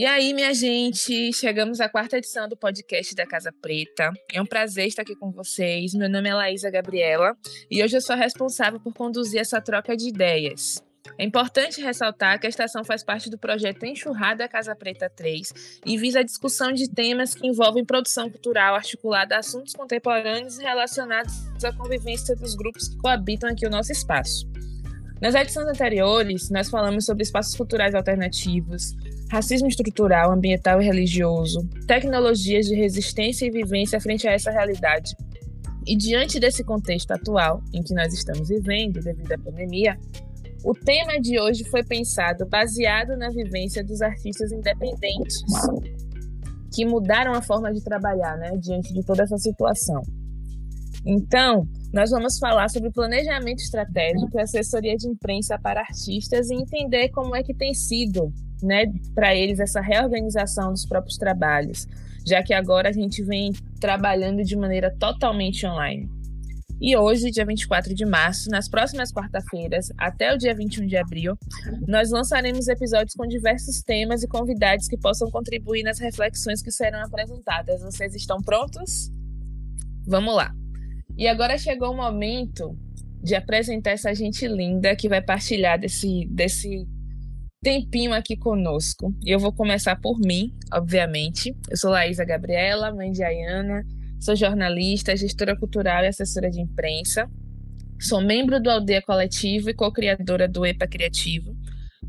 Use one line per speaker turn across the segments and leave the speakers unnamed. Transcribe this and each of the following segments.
E aí, minha gente, chegamos à quarta edição do podcast da Casa Preta. É um prazer estar aqui com vocês. Meu nome é Laísa Gabriela e hoje eu sou responsável por conduzir essa troca de ideias. É importante ressaltar que a estação faz parte do projeto Enxurrada Casa Preta 3 e visa a discussão de temas que envolvem produção cultural articulada a assuntos contemporâneos relacionados à convivência dos grupos que coabitam aqui o nosso espaço. Nas edições anteriores, nós falamos sobre espaços culturais alternativos, racismo estrutural, ambiental e religioso, tecnologias de resistência e vivência frente a essa realidade. E diante desse contexto atual em que nós estamos vivendo devido à pandemia, o tema de hoje foi pensado baseado na vivência dos artistas independentes que mudaram a forma de trabalhar, né, diante de toda essa situação. Então, nós vamos falar sobre planejamento estratégico e assessoria de imprensa para artistas e entender como é que tem sido, né, para eles essa reorganização dos próprios trabalhos, já que agora a gente vem trabalhando de maneira totalmente online. E hoje, dia 24 de março, nas próximas quarta-feiras, até o dia 21 de abril, nós lançaremos episódios com diversos temas e convidados que possam contribuir nas reflexões que serão apresentadas. Vocês estão prontos? Vamos lá! E agora chegou o momento de apresentar essa gente linda que vai partilhar desse, desse tempinho aqui conosco. E eu vou começar por mim, obviamente. Eu sou Laísa Gabriela, mãe de Ayana, sou jornalista, gestora cultural e assessora de imprensa. Sou membro do Aldeia Coletivo e co-criadora do EPA Criativo.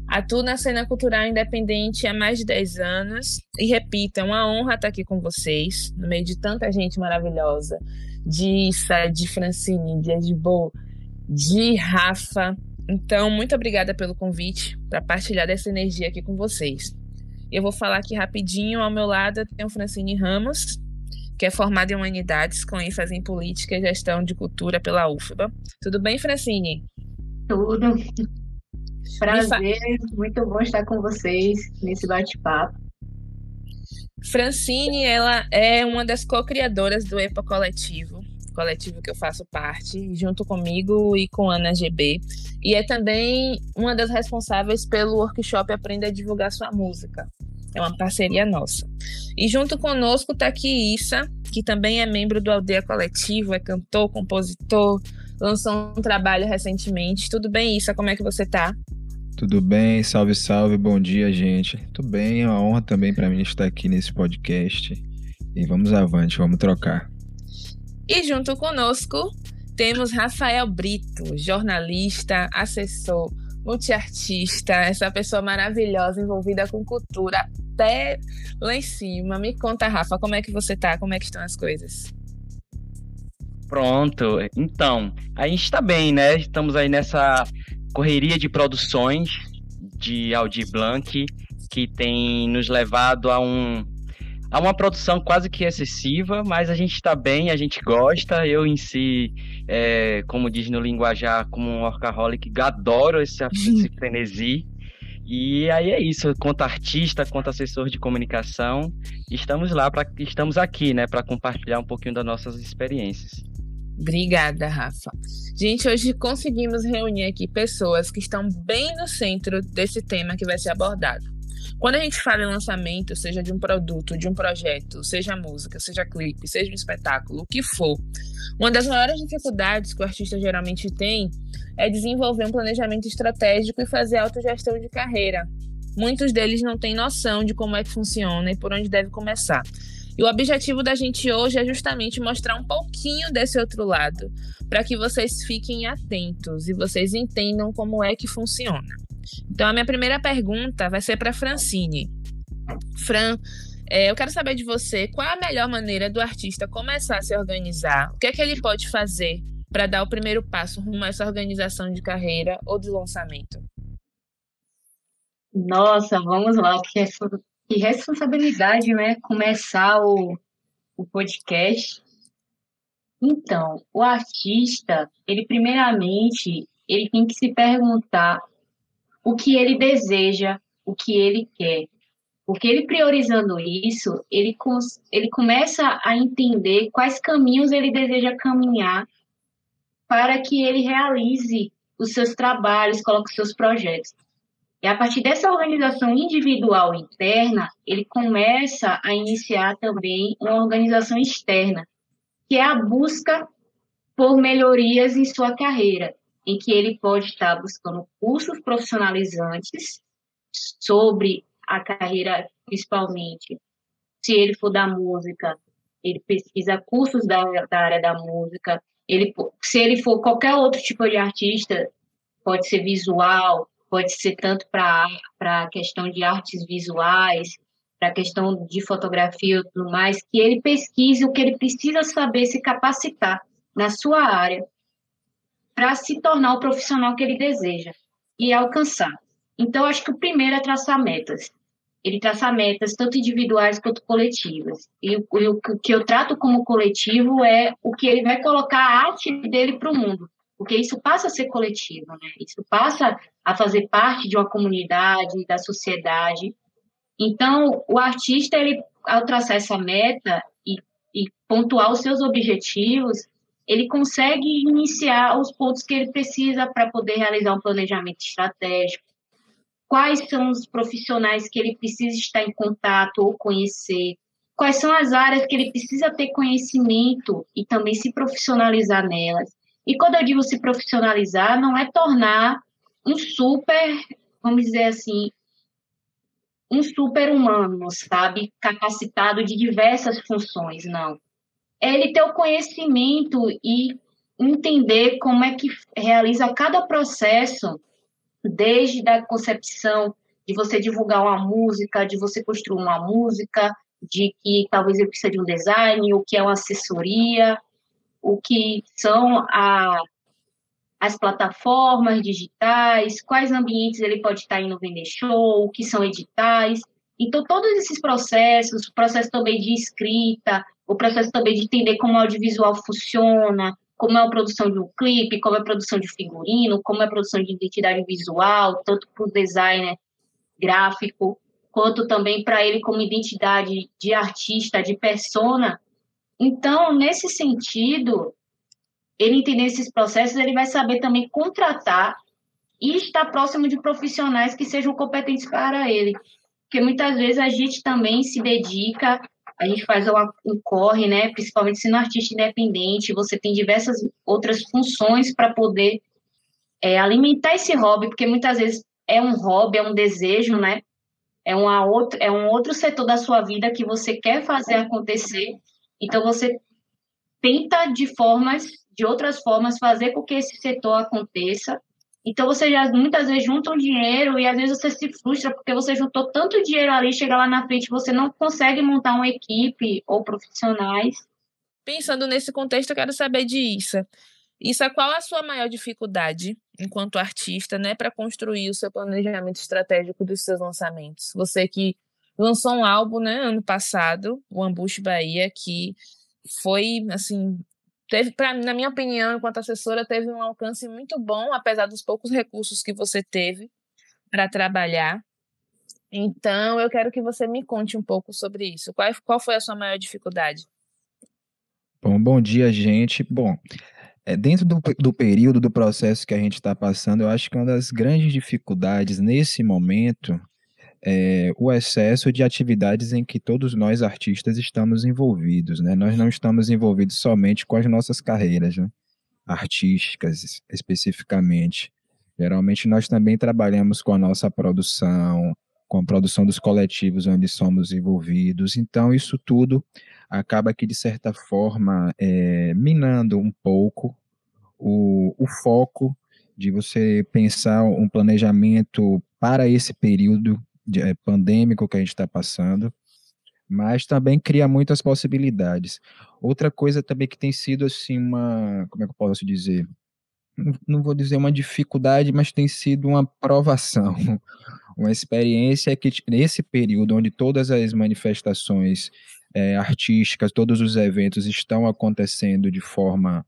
Atuo na cena cultural independente há mais de 10 anos. E repito, é uma honra estar aqui com vocês, no meio de tanta gente maravilhosa de Issa, de Francine, de Edbo, de Rafa. Então, muito obrigada pelo convite para partilhar dessa energia aqui com vocês. Eu vou falar aqui rapidinho. Ao meu lado tem o Francine Ramos, que é formada em Humanidades, com ênfase em Política e Gestão de Cultura pela UFBA. Tudo bem, Francine?
Tudo. Prazer, muito bom estar com vocês nesse bate-papo.
Francine, ela é uma das co-criadoras do EPA Coletivo, coletivo que eu faço parte, junto comigo e com Ana GB. E é também uma das responsáveis pelo workshop Aprenda a Divulgar Sua Música. É uma parceria nossa. E junto conosco está aqui Issa, que também é membro do Aldeia Coletivo, é cantor, compositor, lançou um trabalho recentemente. Tudo bem, Issa? Como é que você está?
Tudo bem? Salve, salve, bom dia, gente. Tudo bem? É uma honra também para mim estar aqui nesse podcast. E vamos avante, vamos trocar.
E junto conosco temos Rafael Brito, jornalista, assessor, multiartista, essa pessoa maravilhosa envolvida com cultura até lá em cima. Me conta, Rafa, como é que você tá? Como é que estão as coisas?
Pronto. Então, a gente está bem, né? Estamos aí nessa correria de produções de Aldir Blanc, que tem nos levado a um a uma produção quase que excessiva, mas a gente está bem, a gente gosta. Eu em si, é, como diz no linguajar, como um workaholic, adoro esse, esse frenesi. E aí é isso, quanto artista, quanto assessor de comunicação, estamos lá para estamos aqui, né, para compartilhar um pouquinho das nossas experiências.
Obrigada, Rafa. Gente, hoje conseguimos reunir aqui pessoas que estão bem no centro desse tema que vai ser abordado. Quando a gente fala em lançamento, seja de um produto, de um projeto, seja música, seja clipe, seja um espetáculo, o que for, uma das maiores dificuldades que o artista geralmente tem é desenvolver um planejamento estratégico e fazer autogestão de carreira. Muitos deles não têm noção de como é que funciona e por onde deve começar. E o objetivo da gente hoje é justamente mostrar um pouquinho desse outro lado, para que vocês fiquem atentos e vocês entendam como é que funciona. Então, a minha primeira pergunta vai ser para Francine. Fran, é, eu quero saber de você qual a melhor maneira do artista começar a se organizar? O que é que ele pode fazer para dar o primeiro passo rumo a essa organização de carreira ou de lançamento?
Nossa, vamos lá, porque que responsabilidade, né? Começar o, o podcast. Então, o artista, ele primeiramente, ele tem que se perguntar o que ele deseja, o que ele quer. Porque ele priorizando isso, ele, ele começa a entender quais caminhos ele deseja caminhar para que ele realize os seus trabalhos, coloque os seus projetos. E a partir dessa organização individual interna, ele começa a iniciar também uma organização externa, que é a busca por melhorias em sua carreira, em que ele pode estar buscando cursos profissionalizantes sobre a carreira, principalmente, se ele for da música, ele pesquisa cursos da, da área da música, ele, se ele for qualquer outro tipo de artista, pode ser visual, pode ser tanto para a questão de artes visuais, para a questão de fotografia e tudo mais, que ele pesquise o que ele precisa saber, se capacitar na sua área, para se tornar o profissional que ele deseja e alcançar. Então, acho que o primeiro é traçar metas ele traça metas tanto individuais quanto coletivas. E o, que eu trato como coletivo é o que ele vai colocar a arte dele para o mundo, porque isso passa a ser coletivo, né? Isso passa a fazer parte de uma comunidade, da sociedade. Então, o artista, ele, ao traçar essa meta e, e pontuar os seus objetivos, ele consegue iniciar os pontos que ele precisa para poder realizar um planejamento estratégico, quais são os profissionais que ele precisa estar em contato ou conhecer, quais são as áreas que ele precisa ter conhecimento e também se profissionalizar nelas. E quando eu digo se profissionalizar, não é tornar um super, vamos dizer assim, um super humano, sabe? Capacitado de diversas funções, não. É ele ter o conhecimento e entender como é que realiza cada processo desde a concepção de você divulgar uma música, de você construir uma música, de que talvez ele precise de um design, o que é uma assessoria, o que são a, as plataformas digitais, quais ambientes ele pode estar indo vender show, o que são editais. Então, todos esses processos, processo também de escrita, o processo também de entender como o audiovisual funciona, como é a produção de um clipe, como é a produção de figurino, como é a produção de identidade visual, tanto para o designer gráfico, quanto também para ele como identidade de artista, de persona. Então, nesse sentido, ele entender esses processos, ele vai saber também contratar e estar próximo de profissionais que sejam competentes para ele. Porque muitas vezes a gente também se dedica a gente faz um corre, né? Principalmente sendo artista independente, você tem diversas outras funções para poder é, alimentar esse hobby, porque muitas vezes é um hobby, é um desejo, né? É, uma outra, é um outro setor da sua vida que você quer fazer acontecer. Então você tenta de formas, de outras formas, fazer com que esse setor aconteça então você já muitas vezes junta um dinheiro e às vezes você se frustra porque você juntou tanto dinheiro ali, chega lá na frente, você não consegue montar uma equipe ou profissionais.
Pensando nesse contexto, eu quero saber de Issa. Issa, qual a sua maior dificuldade enquanto artista, né, para construir o seu planejamento estratégico dos seus lançamentos? Você que lançou um álbum, né, ano passado, o Ambush Bahia, que foi assim teve, pra, na minha opinião, enquanto assessora, teve um alcance muito bom, apesar dos poucos recursos que você teve para trabalhar. Então, eu quero que você me conte um pouco sobre isso. Qual, qual foi a sua maior dificuldade?
Bom, bom dia, gente. Bom, é, dentro do, do período do processo que a gente está passando, eu acho que uma das grandes dificuldades nesse momento é, o excesso de atividades em que todos nós artistas estamos envolvidos, né? Nós não estamos envolvidos somente com as nossas carreiras, né? artísticas especificamente. Geralmente nós também trabalhamos com a nossa produção, com a produção dos coletivos onde somos envolvidos. Então isso tudo acaba que de certa forma é, minando um pouco o, o foco de você pensar um planejamento para esse período é, pandêmico que a gente está passando, mas também cria muitas possibilidades. Outra coisa também que tem sido assim uma, como é que eu posso dizer? Não, vou dizer uma dificuldade, mas tem sido uma provação, uma experiência que nesse período onde todas as manifestações é, artísticas, todos os eventos estão acontecendo de forma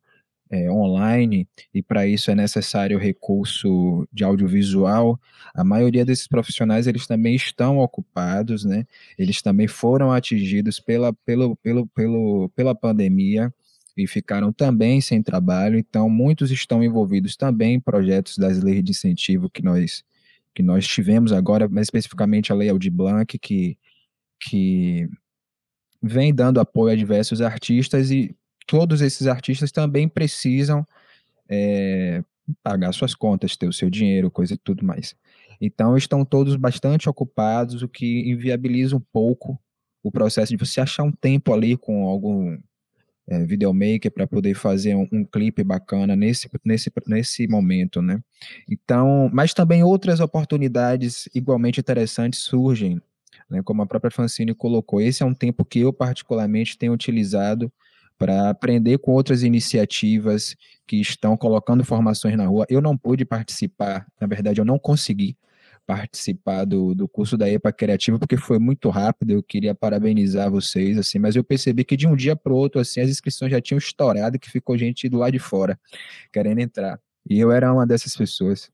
é, online e para isso é necessário recurso de audiovisual, a maioria desses profissionais eles também estão ocupados, né? Eles também foram atingidos pela, pelo, pelo, pelo, pela pandemia e ficaram também sem trabalho, então muitos estão envolvidos também em projetos das leis de incentivo que nós que nós tivemos agora, mais especificamente a Lei Aldir Blanc, que, que vem dando apoio a diversos artistas e todos esses artistas também precisam é, pagar suas contas, ter o seu dinheiro, coisa e tudo mais. Então, estão todos bastante ocupados, o que inviabiliza um pouco o processo de você achar um tempo ali com algum é, videomaker para poder fazer um, um, clipe bacana nesse, nesse, nesse momento, né? Então, mas também outras oportunidades igualmente interessantes surgem, né? Como a própria Francine colocou, esse é um tempo que eu particularmente tenho utilizado para aprender com outras iniciativas que estão colocando formações na rua. Eu não pude participar, na verdade, eu não consegui participar do, do curso da EPA Criativa, porque foi muito rápido, eu queria parabenizar vocês, assim, mas eu percebi que de um dia para o outro, assim, as inscrições já tinham estourado, que ficou gente do lado de fora, querendo entrar. E eu era uma dessas pessoas.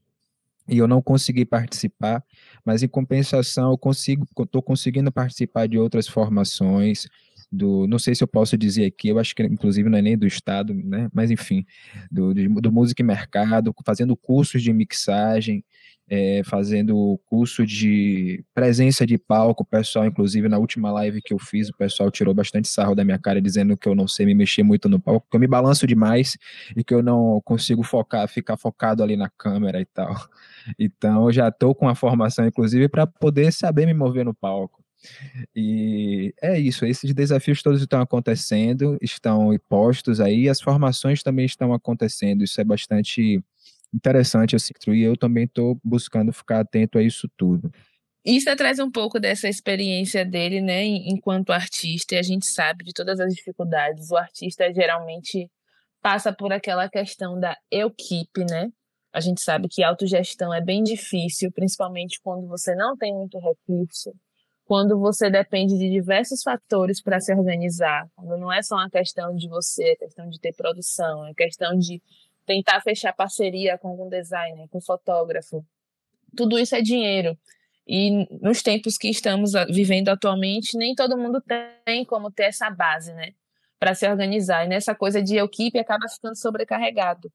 E eu não consegui participar, mas em compensação eu consigo, estou conseguindo participar de outras formações, do, não sei se eu posso dizer aqui, eu acho que inclusive não é nem do Estado, né? Mas enfim, do, do, do Música e Mercado, fazendo cursos de mixagem, é, fazendo curso de presença de palco, o pessoal, inclusive na última live que eu fiz, o pessoal tirou bastante sarro da minha cara, dizendo que eu não sei me mexer muito no palco, que eu me balanço demais e que eu não consigo focar, ficar focado ali na câmera e tal. Então, eu já estou com a formação, inclusive, para poder saber me mover no palco. E é isso, esses desafios todos estão acontecendo, estão postos aí, as formações também estão acontecendo, isso é bastante interessante assim, e eu também estou buscando ficar atento a isso tudo.
Isso traz um pouco dessa experiência dele, né, enquanto artista, e a gente sabe de todas as dificuldades. O artista geralmente passa por aquela questão da equipe, né? A gente sabe que autogestão é bem difícil, principalmente quando você não tem muito recurso, quando você depende de diversos fatores para se organizar, quando não é só uma questão de você, é questão de ter produção, é questão de tentar fechar parceria com algum designer, com fotógrafo. Tudo isso é dinheiro. E nos tempos que estamos vivendo atualmente, nem todo mundo tem como ter essa base, né? Para se organizar. E nessa coisa de equipe acaba ficando sobrecarregado.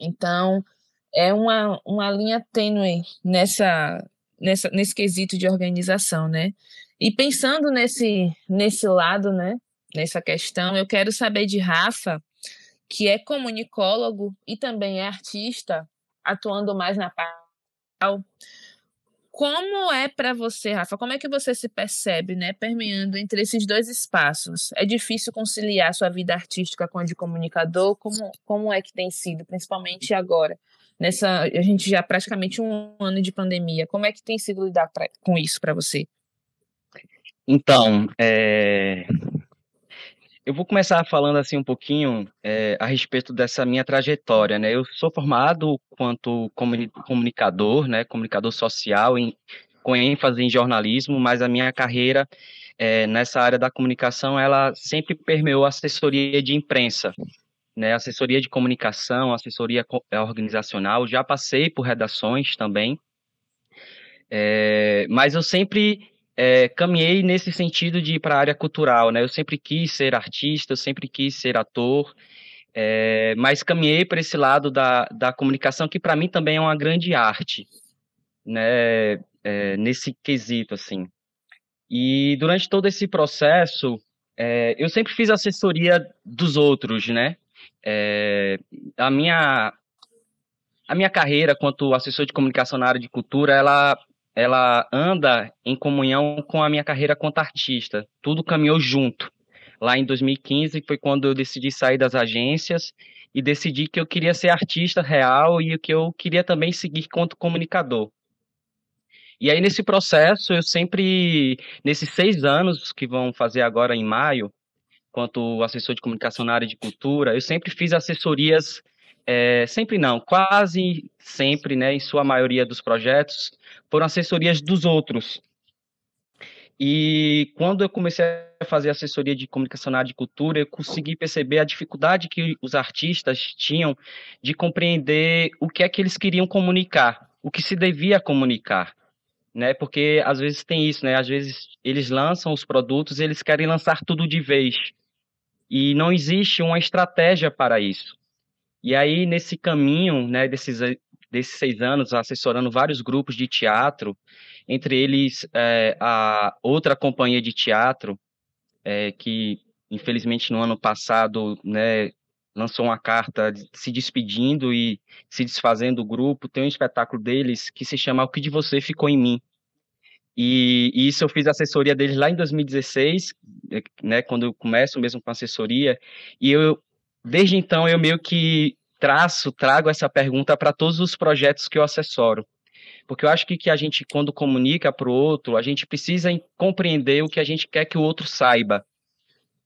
Então, é uma, uma linha tênue nessa, nessa, nesse quesito de organização, né? E pensando nesse, nesse lado, né? Nessa questão, eu quero saber de Rafa que é comunicólogo e também é artista, atuando mais na parte. Como é para você, Rafa? Como é que você se percebe, né, permeando entre esses dois espaços? É difícil conciliar sua vida artística com a de comunicador? Como, como é que tem sido, principalmente agora? Nessa, a gente já praticamente um ano de pandemia. Como é que tem sido lidar pra, com isso para você?
Então, é, eu vou começar falando assim um pouquinho é, a respeito dessa minha trajetória, né? Eu sou formado quanto comunicador, né? Comunicador social, em, com ênfase em jornalismo, mas a minha carreira é, nessa área da comunicação, ela sempre permeou assessoria de imprensa, né? Assessoria de comunicação, assessoria é, organizacional. Já passei por redações também, é, mas eu sempre é, caminhei nesse sentido de ir para a área cultural, né? Eu sempre quis ser artista, eu sempre quis ser ator, é, mas caminhei para esse lado da, da comunicação, que para mim também é uma grande arte, né? É, nesse quesito, assim. E durante todo esse processo, eu sempre fiz assessoria dos outros, né? É, a minha a minha carreira quanto assessor de comunicação na área de cultura, ela ela anda em comunhão com a minha carreira quanto artista. Tudo caminhou junto. Lá em 2015 foi quando eu decidi sair das agências e decidi que eu queria ser artista real e que eu queria também seguir quanto comunicador. E aí, nesse processo, eu sempre, nesses seis anos que vão fazer agora em maio, quanto assessor de comunicação na área de cultura, eu sempre fiz assessorias, é, sempre não, quase sempre, né, em sua maioria dos projetos, foram assessorias dos outros. E quando eu comecei a fazer assessoria de comunicação na área de cultura, eu consegui perceber a dificuldade que os artistas tinham de compreender o que é que eles queriam comunicar, o que se devia comunicar, né? Porque às vezes tem isso, né? Às vezes eles lançam os produtos, eles querem lançar tudo de vez. E não existe uma estratégia para isso. E aí nesse caminho, né, desses desses seis anos assessorando vários grupos de teatro, entre eles é, a outra companhia de teatro, é, que infelizmente no ano passado né, lançou uma carta se despedindo e se desfazendo do grupo. Tem um espetáculo deles que se chama O que de você ficou em mim. E, isso eu fiz assessoria deles lá em 2016, eh, né, quando eu começo mesmo com assessoria, e eu desde então eu meio que traço, trago essa pergunta para todos os projetos que eu assessoro. Porque eu acho que, que a gente, quando comunica para o outro, a gente precisa compreender o que a gente quer que o outro saiba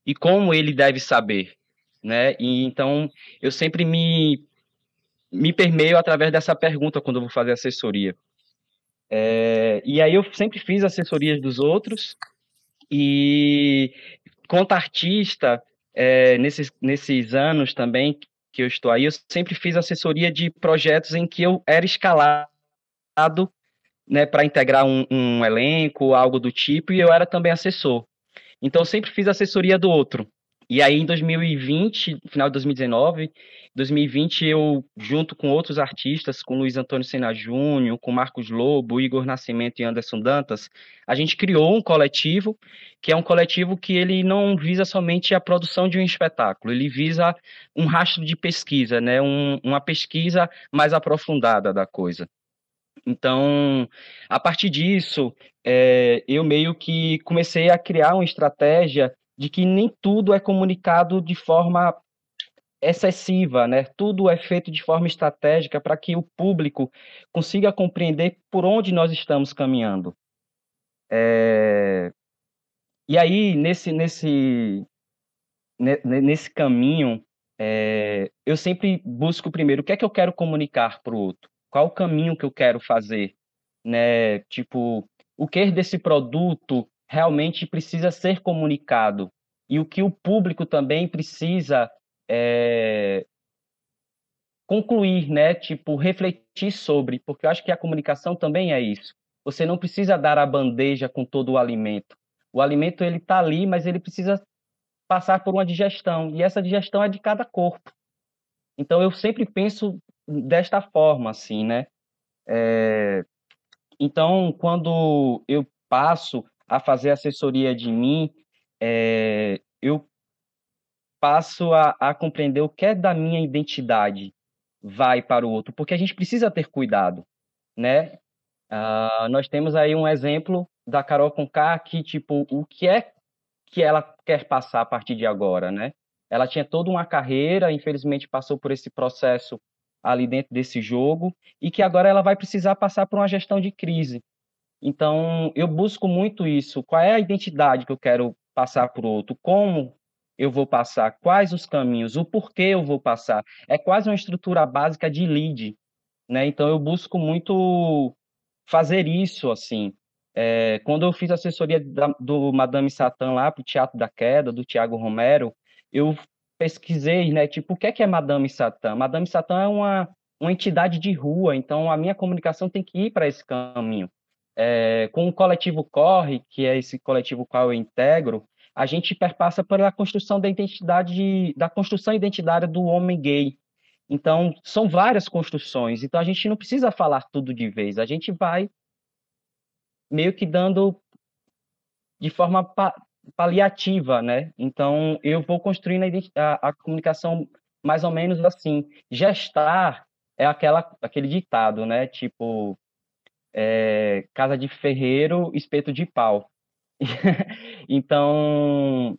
e como ele deve saber, né? E então eu sempre me me permeio através dessa pergunta quando eu vou fazer assessoria. É, e aí eu sempre fiz assessorias dos outros e quanto artista, é, nesses, nesses anos também que eu estou aí, eu sempre fiz assessoria de projetos em que eu era escalado né, para integrar um, um elenco, algo do tipo, e eu era também assessor. Então eu sempre fiz assessoria do outro. E aí, em 2020, final de 2019, 2020, eu, junto com outros artistas, com Luiz Antônio Sena Júnior, com Marcos Lobo, Igor Nascimento e Anderson Dantas, a gente criou um coletivo, que é um coletivo que ele não visa somente a produção de um espetáculo, ele visa um rastro de pesquisa, né? Um, uma pesquisa mais aprofundada da coisa. Então, a partir disso, é, eu meio que comecei a criar uma estratégia de que nem tudo é comunicado de forma excessiva, né? Tudo é feito de forma estratégica para que o público consiga compreender por onde nós estamos caminhando. É... E aí, nesse, nesse, nesse caminho, é... eu sempre busco primeiro o que é que eu quero comunicar para o outro, qual o caminho que eu quero fazer, né? Tipo, o que desse produto realmente precisa ser comunicado e o que o público também precisa é, concluir, né? Tipo, refletir sobre, porque eu acho que a comunicação também é isso. Você não precisa dar a bandeja com todo o alimento. O alimento ele está ali, mas ele precisa passar por uma digestão e essa digestão é de cada corpo. Então eu sempre penso desta forma, assim, né? É... Então, quando eu passo a fazer assessoria de mim, é, eu passo a, a compreender o que é da minha identidade vai para o outro, porque a gente precisa ter cuidado, né? Uh, nós temos aí um exemplo da Carol Conká que, tipo, o que é que ela quer passar a partir de agora, né? Ela tinha toda uma carreira, infelizmente passou por esse processo ali dentro desse jogo, e que agora ela vai precisar passar por uma gestão de crise. Então, eu busco muito isso. Qual é a identidade que eu quero passar para o outro? Como eu vou passar? Quais os caminhos? O porquê eu vou passar? É quase uma estrutura básica de lead, né? Então, eu busco muito fazer isso, assim. É, quando eu fiz assessoria da, do Madame Satã lá para o Teatro da Queda, do Tiago Romero, eu pesquisei, né? Tipo, o que é, que é Madame Satã? Madame Satã é uma, uma entidade de rua, então a minha comunicação tem que ir para esse caminho. É, com o coletivo Corre, que é esse coletivo qual eu integro, a gente perpassa pela construção da identidade, da construção identitária do homem gay. Então, são várias construções. Então, a gente não precisa falar tudo de vez. A gente vai meio que dando de forma pa paliativa, né? Então, eu vou construindo a, a, comunicação mais ou menos assim. Gestar é aquela, aquele ditado, né? Tipo, é, casa de ferreiro, espeto de pau. então,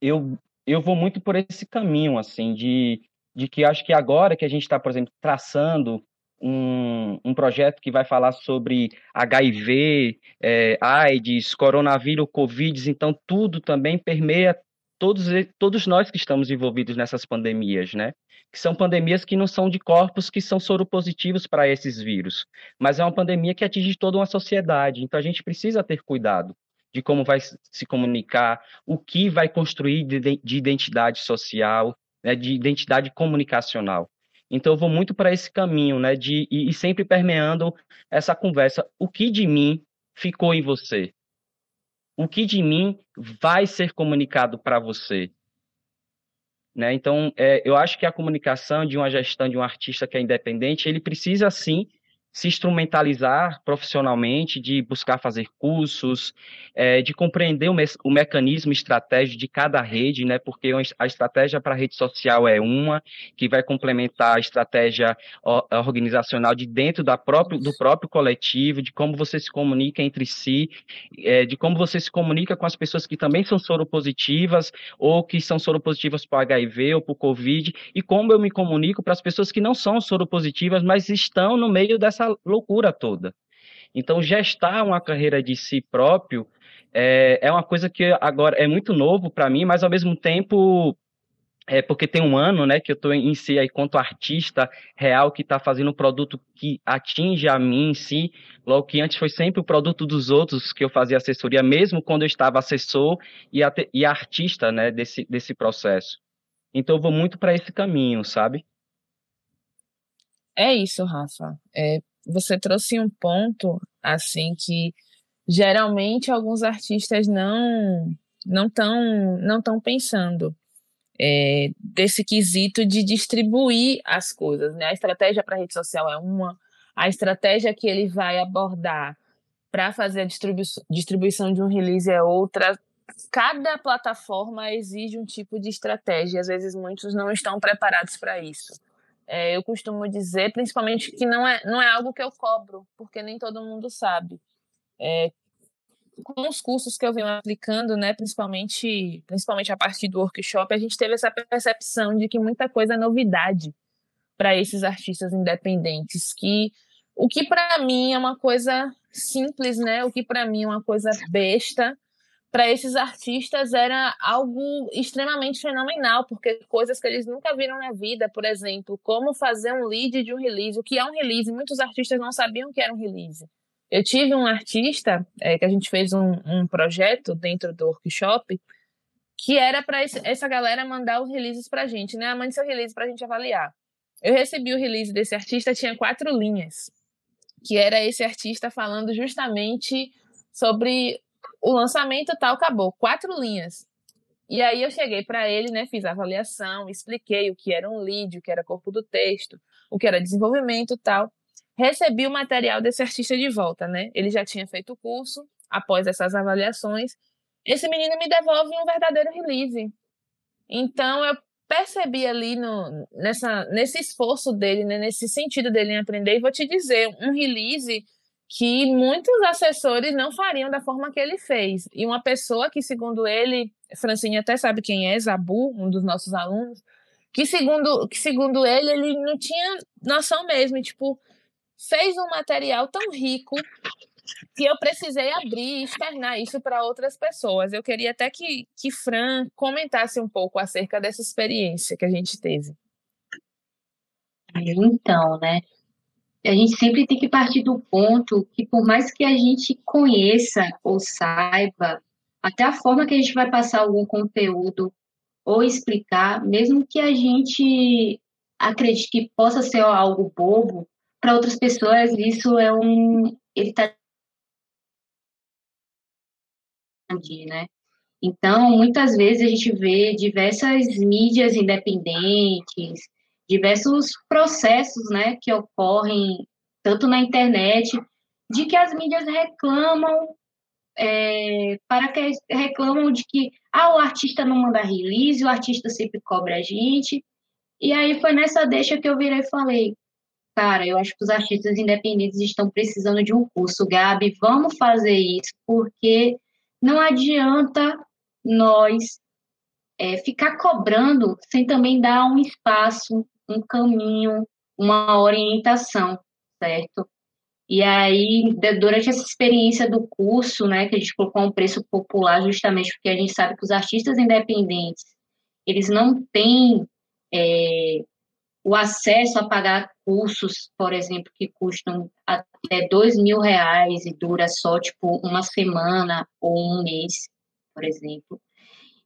eu, eu vou muito por esse caminho, assim, de, de que acho que agora que a gente está, por exemplo, traçando um, um projeto que vai falar sobre HIV, é, AIDS, coronavírus, Covid, então tudo também permeia todos, todos nós que estamos envolvidos nessas pandemias, né? Que são pandemias que não são de corpos que são soropositivos para esses vírus, mas é uma pandemia que atinge toda uma sociedade. Então a gente precisa ter cuidado de como vai se comunicar, o que vai construir de, de identidade social, né, de identidade comunicacional. Então eu vou muito para esse caminho, né, de e, e sempre permeando essa conversa. O que de mim ficou em você? O que de mim vai ser comunicado para você. Né? Então, é, eu acho que a comunicação de uma gestão de um artista que é independente, ele precisa sim se instrumentalizar profissionalmente, de buscar fazer cursos, é, de compreender o, me o, mecanismo estratégico de cada rede, né? Porque a estratégia para a rede social é uma, que vai complementar a estratégia organizacional de dentro da próprio, do próprio coletivo, de como você se comunica entre si, é, de como você se comunica com as pessoas que também são soropositivas ou que são soropositivas para HIV ou para o Covid, e como eu me comunico para as pessoas que não são soropositivas, mas estão no meio dessa loucura toda. Então, gestar uma carreira de si próprio é, é uma coisa que agora é muito novo para mim, mas ao mesmo tempo é porque tem um ano, né, que eu estou em si aí quanto artista real que está fazendo um produto que atinge a mim em si, logo que antes foi sempre o produto dos outros que eu fazia assessoria, mesmo quando eu estava assessor e, e artista, né, desse, desse processo. Então eu vou muito para esse caminho, sabe?
É isso, Rafa. É, você trouxe um ponto assim que geralmente alguns artistas não não estão não estão pensando é, desse quesito de distribuir as coisas, né? A estratégia para rede social é uma, a estratégia que ele vai abordar para fazer a distribu distribuição de um release é outra. Cada plataforma exige um tipo de estratégia, às vezes muitos não estão preparados para isso. É, eu costumo dizer, principalmente, que não é, não é algo que eu cobro, porque nem todo mundo sabe. É, com os cursos que eu venho aplicando, né, principalmente, principalmente a partir do workshop, a gente teve essa percepção de que muita coisa é novidade para esses artistas independentes, que o que para mim é uma coisa simples, né, o que para mim é uma coisa besta, para esses artistas era algo extremamente fenomenal, porque coisas que eles nunca viram na vida, por exemplo, como fazer um lead de um release, o que é um release, muitos artistas não sabiam o que era um release. Eu tive um artista é, que a gente fez um, um, projeto dentro do workshop que era para essa galera mandar os releases para a gente, né? Mande seu release para a gente avaliar. Eu recebi o release desse artista, tinha quatro linhas, que era esse artista falando justamente sobre o lançamento tal acabou, quatro linhas. E aí eu cheguei para ele, né, fiz a avaliação, expliquei o que era um lead, o que era corpo do texto, o que era desenvolvimento tal. Recebi o material desse artista de volta, né? Ele já tinha feito o curso, após essas avaliações. Esse menino me devolve um verdadeiro release. Então eu percebi ali no, nessa, nesse esforço dele, né, nesse sentido dele em aprender, e vou te dizer, um release que muitos assessores não fariam da forma que ele fez. E uma pessoa que, segundo ele, Francine até sabe quem é, Zabu, um dos nossos alunos, que segundo, que segundo ele, ele não tinha noção mesmo, e, tipo, fez um material tão rico que eu precisei abrir e externar isso para outras pessoas. Eu queria até que, que Fran comentasse um pouco acerca dessa experiência que a gente teve.
Então, né? A gente sempre tem que partir do ponto que, por mais que a gente conheça ou saiba, até a forma que a gente vai passar algum conteúdo ou explicar, mesmo que a gente acredite que possa ser algo bobo, para outras pessoas isso é um. Ele está. Né? Então, muitas vezes a gente vê diversas mídias independentes, diversos processos né, que ocorrem tanto na internet, de que as mídias reclamam, é, para que reclamam de que ah, o artista não manda release, o artista sempre cobra a gente. E aí foi nessa deixa que eu virei e falei, cara, eu acho que os artistas independentes estão precisando de um curso. Gabi, vamos fazer isso, porque não adianta nós é, ficar cobrando sem também dar um espaço um caminho, uma orientação, certo? E aí, durante essa experiência do curso, né, que a gente colocou um preço popular justamente porque a gente sabe que os artistas independentes, eles não têm é, o acesso a pagar cursos, por exemplo, que custam até dois mil reais e dura só, tipo, uma semana ou um mês, por exemplo.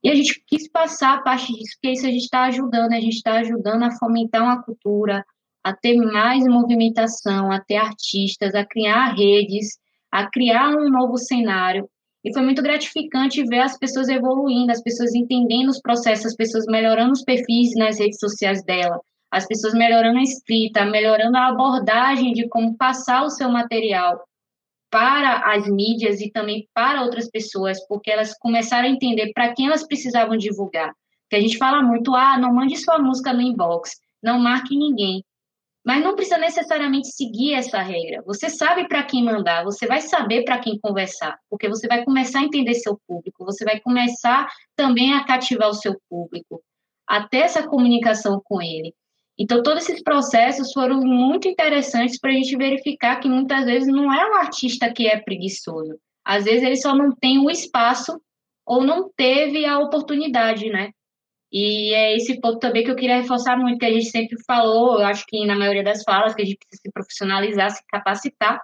E a gente quis passar a parte disso, porque isso a gente está ajudando, a gente está ajudando a fomentar uma cultura, a ter mais movimentação, a ter artistas, a criar redes, a criar um novo cenário. E foi muito gratificante ver as pessoas evoluindo, as pessoas entendendo os processos, as pessoas melhorando os perfis nas redes sociais dela, as pessoas melhorando a escrita, melhorando a abordagem de como passar o seu material para as mídias e também para outras pessoas, porque elas começaram a entender para quem elas precisavam divulgar. Que a gente fala muito, ah, não mande sua música no inbox, não marque ninguém. Mas não precisa necessariamente seguir essa regra. Você sabe para quem mandar, você vai saber para quem conversar, porque você vai começar a entender seu público, você vai começar também a cativar o seu público, até essa comunicação com ele. Então, todos esses processos foram muito interessantes para a gente verificar que muitas vezes não é o artista que é preguiçoso. Às vezes ele só não tem o espaço ou não teve a oportunidade, né? E é esse ponto também que eu queria reforçar muito, que a gente sempre falou, eu acho que na maioria das falas, que a gente precisa se profissionalizar, se capacitar.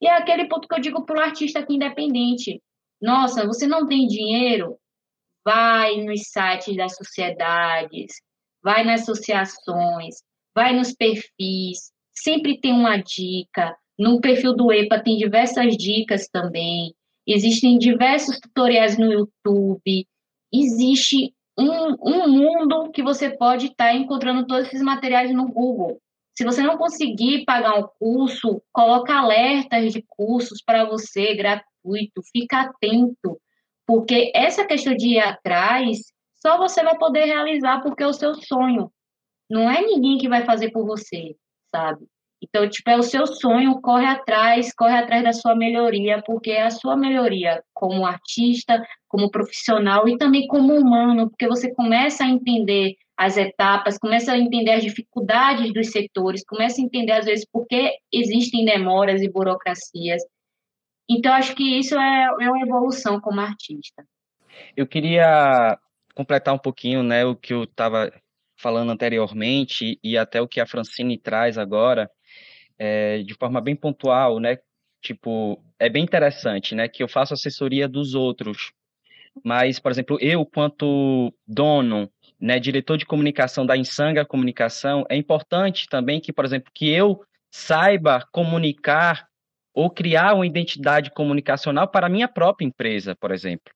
E é aquele ponto que eu digo para o artista aqui independente. Nossa, você não tem dinheiro? Vai nos sites das sociedades, vai nas associações, vai nos perfis, sempre tem uma dica. No perfil do EPA tem diversas dicas também. Existem diversos tutoriais no YouTube. Existe um, um mundo que você pode estar tá encontrando todos esses materiais no Google. Se você não conseguir pagar um curso, coloca alertas de cursos para você gratuito, fica atento, porque essa questão de ir atrás só você vai poder realizar porque é o seu sonho. Não é ninguém que vai fazer por você, sabe? Então, tipo, é o seu sonho, corre atrás, corre atrás da sua melhoria, porque é a sua melhoria como artista, como profissional e também como humano, porque você começa a entender as etapas, começa a entender as dificuldades dos setores, começa a entender, às vezes, por que existem demoras e burocracias. Então, acho que isso é, é uma evolução como artista.
Eu queria completar um pouquinho, né, o que eu estava falando anteriormente e até o que a Francine traz agora, é, de forma bem pontual, né, tipo, é bem interessante, né, que eu faço assessoria dos outros, mas, por exemplo, eu, quanto dono, né, diretor de comunicação da Insanga Comunicação, é importante também que, por exemplo, que eu saiba comunicar ou criar uma identidade comunicacional para a minha própria empresa, por exemplo.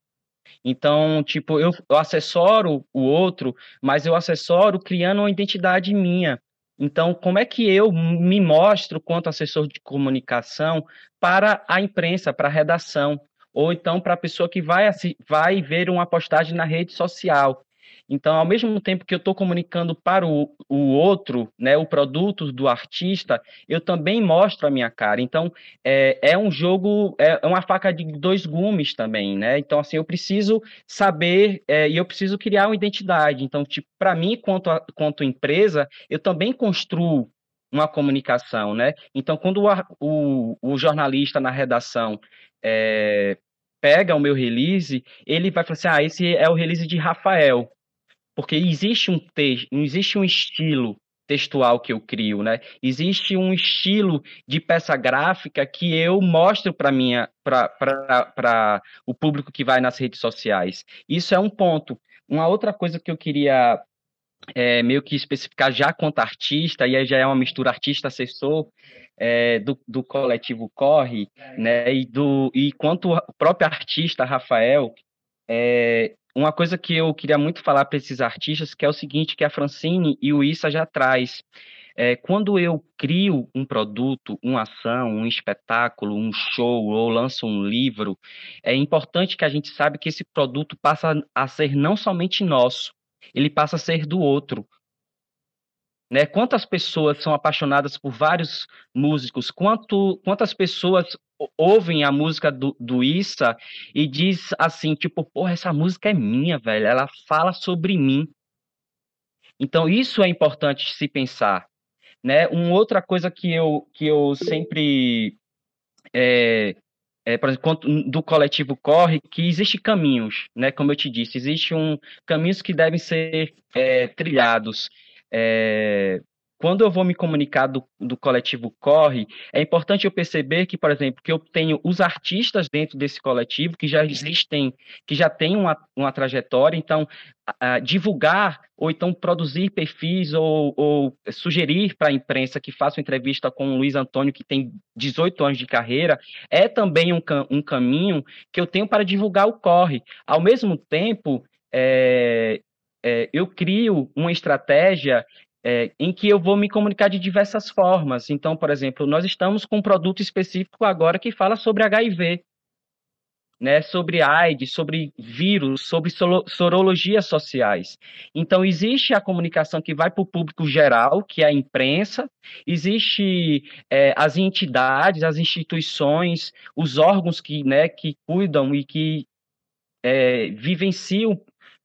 Então, tipo, eu, eu assessoro o outro, mas eu assessoro criando uma identidade minha. Então, como é que eu me mostro quanto assessor de comunicação para a imprensa, para a redação, ou então para a pessoa que vai, vai ver uma postagem na rede social? Então, ao mesmo tempo que eu estou comunicando para o, o outro, né, o produto do artista, eu também mostro a minha cara. Então, é, é um jogo, é, é uma faca de dois gumes também, né? Então, assim, eu preciso saber é, e eu preciso criar uma identidade. Então, tipo, para mim, quanto, a, quanto empresa, eu também construo uma comunicação, né? Então, quando o, o, o jornalista na redação é, pega o meu release, ele vai falar assim, ah, esse é o release de Rafael porque existe um texto, não existe um estilo textual que eu crio, né? Existe um estilo de peça gráfica que eu mostro para minha para o público que vai nas redes sociais. Isso é um ponto. Uma outra coisa que eu queria é, meio que especificar já quanto artista, e aí já é uma mistura artista-assessor, é, do, do coletivo Corre, né, e, do, e quanto o próprio artista, Rafael, é, uma coisa que eu queria muito falar para esses artistas, que é o seguinte, que a Francine e o Issa já traz. É, quando eu crio um produto, uma ação, um espetáculo, um show ou lanço um livro, é importante que a gente saiba que esse produto passa a ser não somente nosso, ele passa a ser do outro. Né? Quantas pessoas são apaixonadas por vários músicos? Quanto, quantas pessoas ouvem a música do, do Issa e diz assim, tipo, porra, essa música é minha, velho. Ela fala sobre mim. Então, isso é importante se pensar. Né? Uma outra coisa que eu, que eu sempre é, é, por exemplo, do coletivo corre que existe caminhos, né? Como eu te disse, existe um caminhos que devem ser é, trilhados. É, quando eu vou me comunicar do, do coletivo Corre, é importante eu perceber que, por exemplo, que eu tenho os artistas dentro desse coletivo que já existem, que já têm uma, uma trajetória, então uh, divulgar ou então produzir perfis ou, ou sugerir para a imprensa que faça uma entrevista com o Luiz Antônio, que tem 18 anos de carreira, é também um, um caminho que eu tenho para divulgar o Corre. Ao mesmo tempo, é, é, eu crio uma estratégia é, em que eu vou me comunicar de diversas formas. Então, por exemplo, nós estamos com um produto específico agora que fala sobre HIV, né, sobre AIDS, sobre vírus, sobre sorologias sociais. Então, existe a comunicação que vai para o público geral, que é a imprensa, existe é, as entidades, as instituições, os órgãos que, né, que cuidam e que é, vivenciam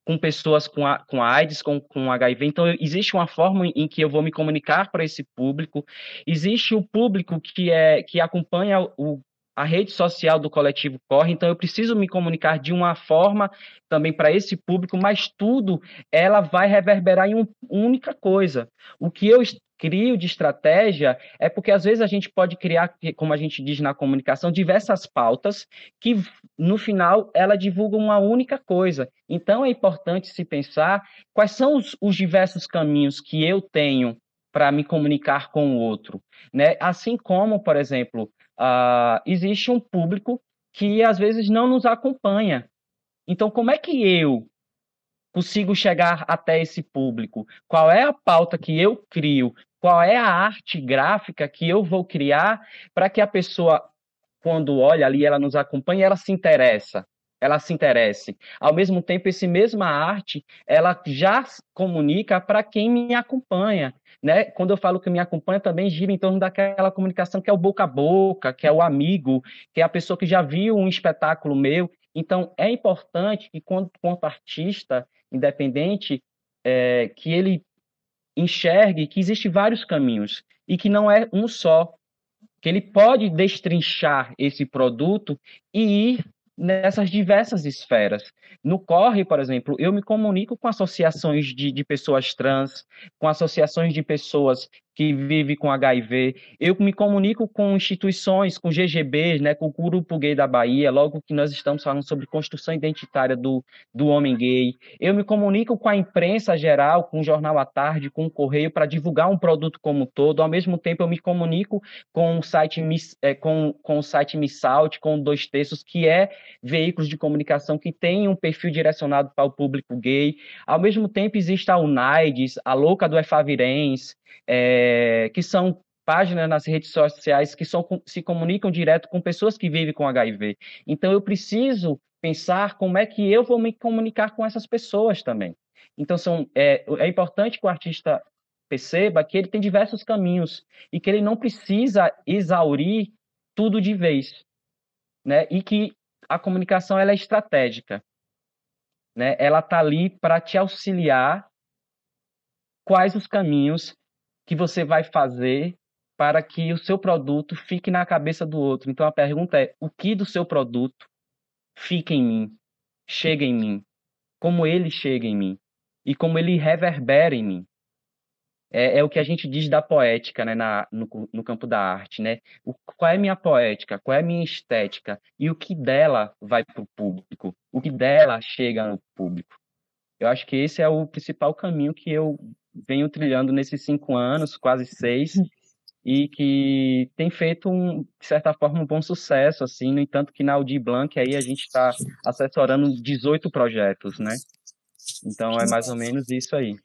com pessoas com, a, com AIDS, com, com HIV. Então, existe uma forma em que eu vou me comunicar para esse público. Existe o público que, é, que acompanha o, a rede social do coletivo Corre, então eu preciso me comunicar de uma forma também para esse público, mas tudo ela vai reverberar em uma única coisa. O que eu crio de estratégia é porque às vezes a gente pode criar, como a gente diz na comunicação, diversas pautas que no final ela divulga uma única coisa. Então é importante se pensar quais são os, os diversos caminhos que eu tenho para me comunicar com o outro, né? Assim como, por exemplo, uh, existe um público que às vezes não nos acompanha. Então, como é que eu consigo chegar até esse público? Qual é a pauta que eu crio? Qual é a arte gráfica que eu vou criar para que a pessoa, quando olha ali, ela nos acompanhe, ela se interessa? Ela se interesse. Ao mesmo tempo, esse mesma arte, ela já comunica para quem me acompanha. Né? Quando eu falo que me acompanha, também gira em torno daquela comunicação que é o boca a boca, que é o amigo, que é a pessoa que já viu um espetáculo meu. Então, é importante que, quando, quanto artista, independente, é, que ele enxergue que existem vários caminhos e que não é um só, que ele pode destrinchar esse produto e ir nessas diversas esferas. No Corre, por exemplo, eu me comunico com associações de, de pessoas trans, com associações de pessoas que vivem com HIV. Eu me comunico com instituições, com GGBs, né, com o Grupo Gay da Bahia, logo que nós estamos falando sobre construção identitária do, do homem gay. Eu me comunico com a imprensa geral, com o Jornal à Tarde, com o Correio, para divulgar um produto como um todo. Ao mesmo tempo, eu me comunico com o site, é, com, com o site Missalt, com Dois Terços, que é veículos de comunicação que tem um perfil direcionado para o público gay. Ao mesmo tempo, existe a UNAIDS, a Louca do Efavirens, é, que são páginas nas redes sociais que são, se comunicam direto com pessoas que vivem com HIV. Então, eu preciso pensar como é que eu vou me comunicar com essas pessoas também. Então, são, é, é importante que o artista perceba que ele tem diversos caminhos e que ele não precisa exaurir tudo de vez, né? E que a comunicação ela é estratégica, né? Ela tá ali para te auxiliar quais os caminhos que você vai fazer para que o seu produto fique na cabeça do outro. Então a pergunta é: o que do seu produto fica em mim, chega em mim, como ele chega em mim e como ele reverbera em mim? É, é o que a gente diz da poética, né, na, no, no campo da arte, né? O, qual é minha poética? Qual é minha estética? E o que dela vai para o público? O que dela chega no público? Eu acho que esse é o principal caminho que eu venho trilhando nesses cinco anos, quase seis, e que tem feito, um, de certa forma, um bom sucesso, assim, no entanto que na Audi Blanc aí a gente está assessorando 18 projetos, né? Então é mais ou menos isso aí.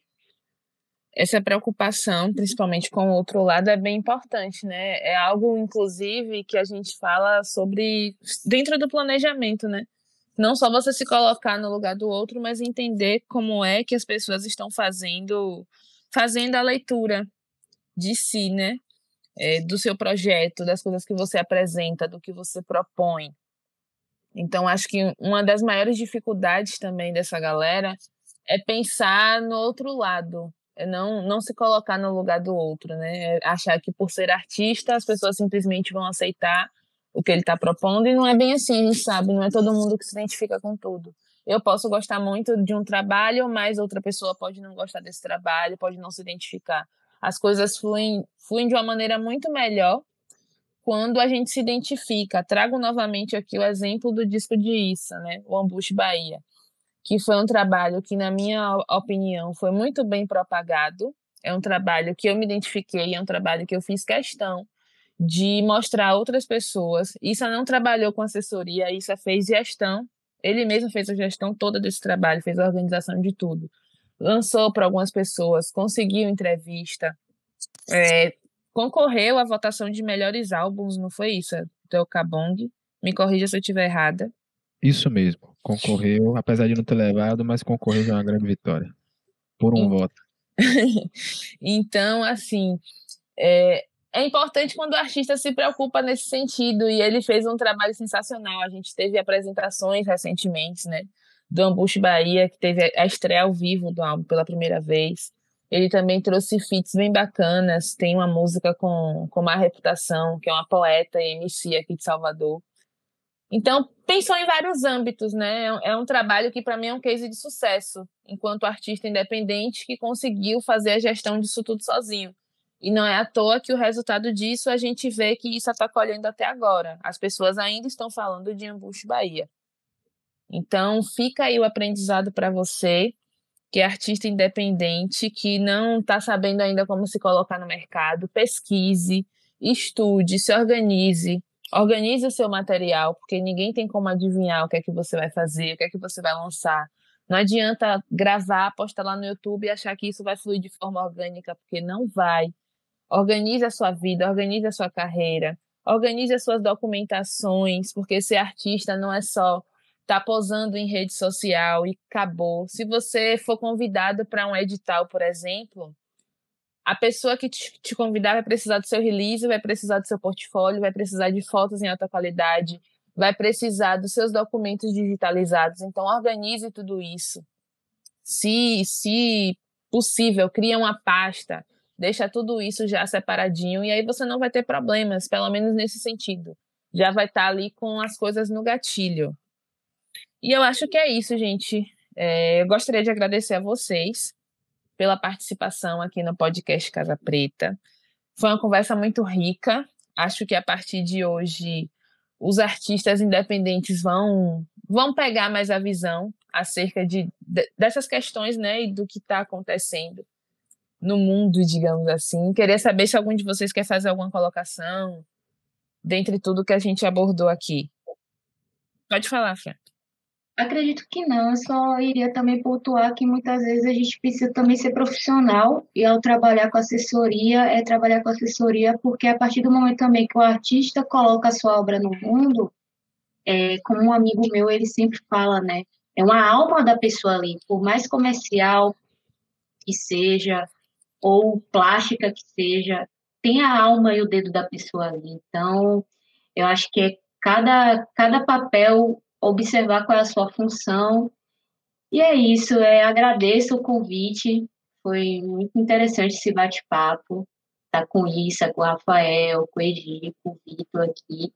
Essa preocupação, principalmente com o outro lado, é bem importante, né? É algo, inclusive, que a gente fala sobre dentro do planejamento, né? Não só você se colocar no lugar do outro, mas entender como é que as pessoas estão fazendo fazendo a leitura de si, né? É, do seu projeto, das coisas que você apresenta, do que você propõe. Então, acho que uma das maiores dificuldades também dessa galera é pensar no outro lado, é não, não se colocar no lugar do outro, né? É achar que por ser artista as pessoas simplesmente vão aceitar o que ele está propondo, e não é bem assim, sabe, não é todo mundo que se identifica com tudo. Eu posso gostar muito de um trabalho, mas outra pessoa pode não gostar desse trabalho, pode não se identificar. As coisas fluem, fluem de uma maneira muito melhor quando a gente se identifica. Trago novamente aqui o exemplo do disco de Issa, né? O Ambush Bahia, que foi um trabalho que, na minha opinião, foi muito bem propagado. É um trabalho que eu me identifiquei, é um trabalho que eu fiz questão de mostrar a outras pessoas. Issa não trabalhou com assessoria, Issa fez gestão. Ele mesmo fez a gestão toda desse trabalho, fez a organização de tudo. Lançou para algumas pessoas, conseguiu entrevista, é, concorreu à votação de melhores álbuns, não foi isso? Do Kabong. Me corrija se eu estiver errada.
Isso mesmo. Concorreu, apesar de não ter levado, mas concorreu já uma grande vitória. Por um voto.
então, assim, é, é importante quando o artista se preocupa nesse sentido e ele fez um trabalho sensacional. A gente teve apresentações recentemente, né? Do Ambush Bahia, que teve a estreia ao vivo do álbum pela primeira vez. Ele também trouxe feats bem bacanas. Tem uma música com, com má reputação, que é uma poeta e MC aqui de Salvador. Então, pensou em vários âmbitos, né? É um é trabalho que, para mim, é um case de sucesso, enquanto artista independente que conseguiu fazer a gestão disso tudo sozinho. E não é à toa que o resultado disso a gente vê que isso está colhendo até agora. As pessoas ainda estão falando de Ambush Bahia. Então, fica aí o aprendizado para você que é artista independente, que não está sabendo ainda como se colocar no mercado, pesquise, estude, se organize, organize o seu material, porque ninguém tem como adivinhar o que é que você vai fazer, o que é que você vai lançar. Não adianta gravar, postar lá no YouTube e achar que isso vai fluir de forma orgânica, porque não vai. Organize a sua vida, organize a sua carreira, organize as suas documentações, porque ser artista não é só tá posando em rede social e acabou. Se você for convidado para um edital, por exemplo, a pessoa que te, te convidar vai precisar do seu release, vai precisar do seu portfólio, vai precisar de fotos em alta qualidade, vai precisar dos seus documentos digitalizados. Então, organize tudo isso. Se, se possível, cria uma pasta, deixa tudo isso já separadinho e aí você não vai ter problemas, pelo menos nesse sentido. Já vai estar tá ali com as coisas no gatilho. E eu acho que é isso, gente. É, eu gostaria de agradecer a vocês pela participação aqui no podcast Casa Preta. Foi uma conversa muito rica. Acho que a partir de hoje os artistas independentes vão vão pegar mais a visão acerca de, de dessas questões, né, e do que está acontecendo no mundo, digamos assim. Queria saber se algum de vocês quer fazer alguma colocação dentre tudo que a gente abordou aqui. Pode falar, Fran.
Acredito que não, eu só iria também pontuar que muitas vezes a gente precisa também ser profissional e ao trabalhar com assessoria, é trabalhar com assessoria porque a partir do momento também que o artista coloca a sua obra no mundo, é, como um amigo meu, ele sempre fala, né, é uma alma da pessoa ali, por mais comercial que seja, ou plástica que seja, tem a alma e o dedo da pessoa ali. Então, eu acho que é cada, cada papel observar qual é a sua função. E é isso, é, agradeço o convite, foi muito interessante esse bate-papo, tá com Issa, com o Rafael, com o Egi, com o Vitor aqui.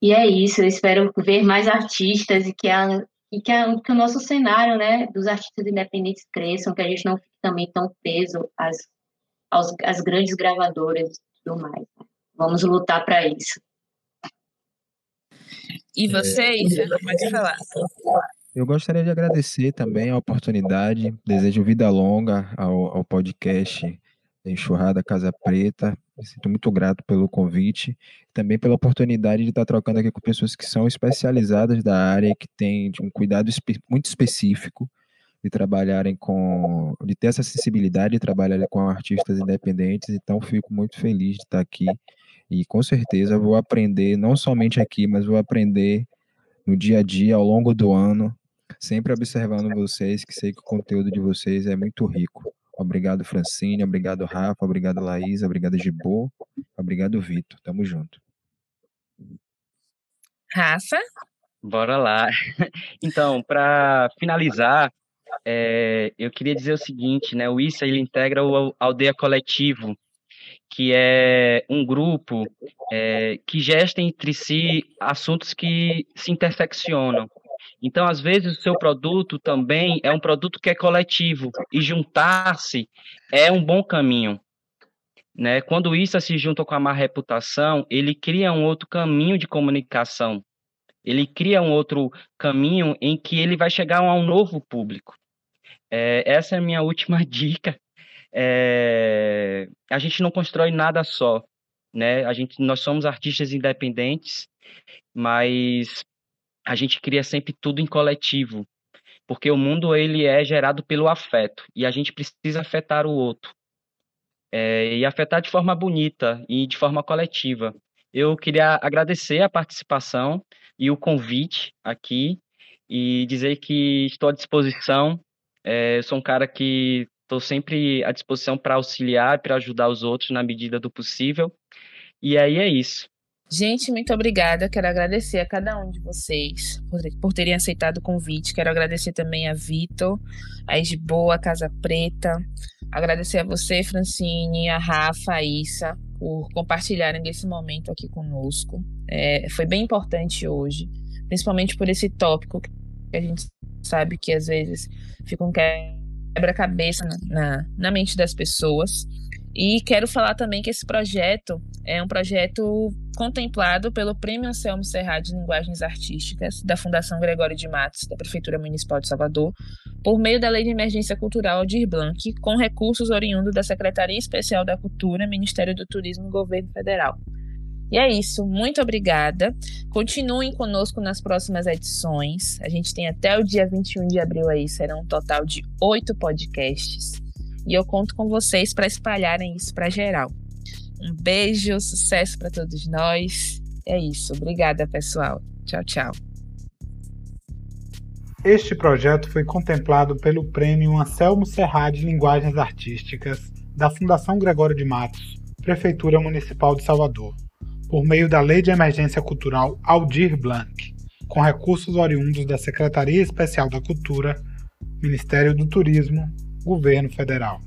E é isso, eu espero ver mais artistas e que, a, e que, a, que o nosso cenário né, dos artistas independentes cresçam, que a gente não fique também tão preso às, aos, às grandes gravadoras e tudo mais. Né? Vamos lutar para isso.
E vocês? É, pode falar.
Eu gostaria de agradecer também a oportunidade, desejo vida longa ao, ao podcast Enxurrada Casa Preta. Me sinto muito grato pelo convite, também pela oportunidade de estar trocando aqui com pessoas que são especializadas da área, que têm um cuidado muito específico de trabalharem com, de ter essa sensibilidade de trabalhar com artistas independentes. Então, fico muito feliz de estar aqui e com certeza vou aprender, não somente aqui, mas vou aprender no dia a dia, ao longo do ano, sempre observando vocês, que sei que o conteúdo de vocês é muito rico. Obrigado, Francine, obrigado, Rafa, obrigado, Laís, obrigado, Gibo, obrigado, Vitor. Tamo junto.
Rafa?
Bora lá. Então, para finalizar, é, eu queria dizer o seguinte, né? O ISA ele integra o Aldeia Coletivo, que é um grupo é, que gesta entre si assuntos que se interseccionam. Então, às vezes, o seu produto também é um produto que é coletivo e juntar-se é um bom caminho. Né? Quando o ISA se junta com a má reputação, ele cria um outro caminho de comunicação. Ele cria um outro caminho em que ele vai chegar a um novo público. É, essa é a minha última dica. É, a gente não constrói nada só, né? A gente, nós somos artistas independentes, mas a gente cria sempre tudo em coletivo, porque o mundo ele é gerado pelo afeto e a gente precisa afetar o outro é, e afetar de forma bonita e de forma coletiva. Eu queria agradecer a participação e o convite aqui e dizer que estou à disposição. É, sou um cara que estou sempre à disposição para auxiliar, para ajudar os outros na medida do possível. E aí é isso.
Gente, muito obrigada. Quero agradecer a cada um de vocês por, terem aceitado o convite. Quero agradecer também a Vitor, a Esboa, a Casa Preta. Agradecer a você, Francine, a Rafa, a Issa, por compartilharem desse momento aqui conosco. É, foi bem importante hoje, principalmente por esse tópico que a gente sabe que às vezes fica um quebra-cabeça na, na mente das pessoas. E quero falar também que esse projeto é um projeto contemplado pelo Prêmio Anselmo Serra de Linguagens Artísticas da Fundação Gregório de Matos, da Prefeitura Municipal de Salvador, por meio da Lei de Emergência Cultural Aldir Blanc, com recursos oriundos da Secretaria Especial da Cultura, Ministério do Turismo e Governo Federal. E é isso, muito obrigada. Continuem conosco nas próximas edições. A gente tem até o dia 21 de abril aí, serão um total de oito podcasts. E eu conto com vocês para espalharem isso para geral. Um beijo, sucesso para todos nós. É isso. Obrigada, pessoal. Tchau, tchau.
Este projeto foi contemplado pelo Prêmio Anselmo Serra de Linguagens Artísticas da Fundação Gregório de Matos, Prefeitura Municipal de Salvador, por meio da Lei de Emergência Cultural Aldir Blanc, com recursos oriundos da Secretaria Especial da Cultura, Ministério do Turismo Governo Federal.